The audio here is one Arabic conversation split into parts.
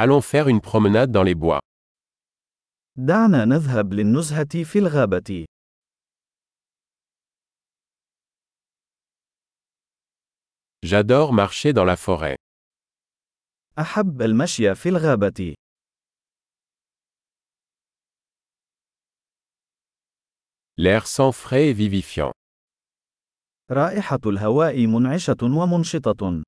Allons faire une promenade dans les bois. دعنا نذهب للنزهة في الغابة. J'adore marcher dans la forêt. أحب المشي في الغابة. L'air sent frais et vivifiant. رائحة الهواء منعشة ومنشطة.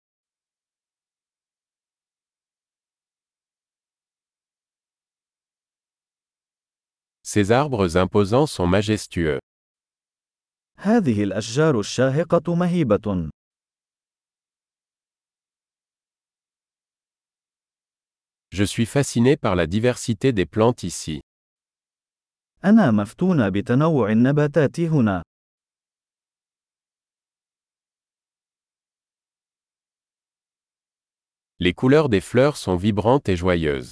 Ces arbres imposants sont majestueux. Je suis fasciné par la diversité des plantes ici. Les couleurs des fleurs sont vibrantes et joyeuses.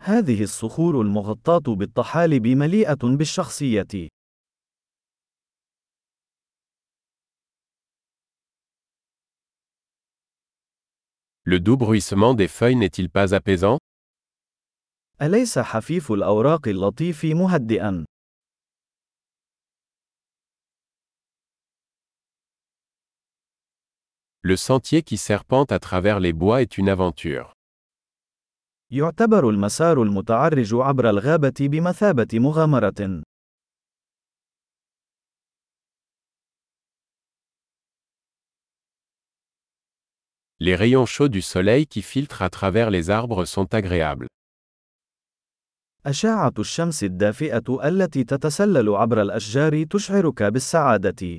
هذه الصخور المغطاة بالطحالب مليئة بالشخصية. Le doux bruissement des feuilles n'est-il pas apaisant أليس حفيف الأوراق اللطيف مهدئا؟ Le sentier qui serpente à travers les bois est une aventure. يعتبر المسار المتعرج عبر الغابة بمثابة مغامرة. Les rayons chauds du soleil qui filtrent à travers les arbres sont agréables. أشعة الشمس الدافئة التي تتسلل عبر الأشجار تشعرك بالسعادة.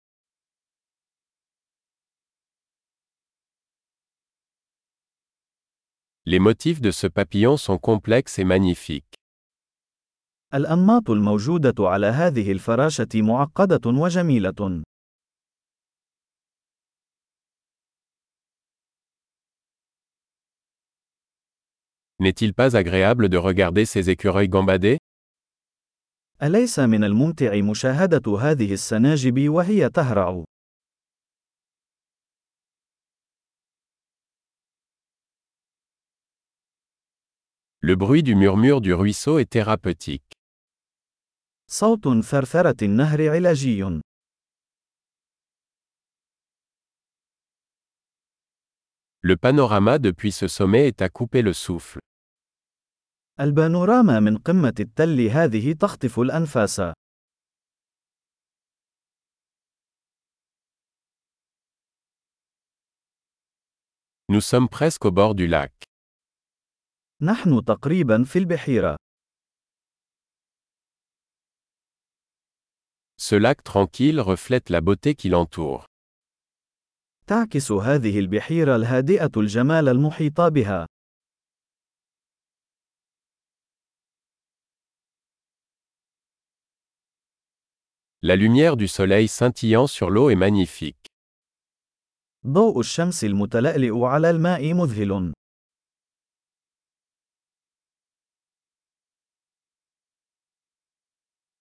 Les motifs de ce papillon sont complexes et magnifiques. الأنماط الموجودة على هذه الفراشة معقدة وجميلة. N'est-il pas agréable de regarder ces écureuils gambadés أليس من الممتع مشاهدة هذه السناجب وهي تهرع؟ Le bruit du murmure du ruisseau est thérapeutique. Le panorama depuis ce sommet est à couper le souffle. Nous sommes presque au bord du lac. نحن تقريبا في البحيرة. Ce lac tranquille reflète la beauté qui l'entoure. تعكس هذه البحيرة الهادئة الجمال المحيط بها. La lumière du soleil scintillant sur l'eau est magnifique. ضوء الشمس المتلألئ على الماء مذهل.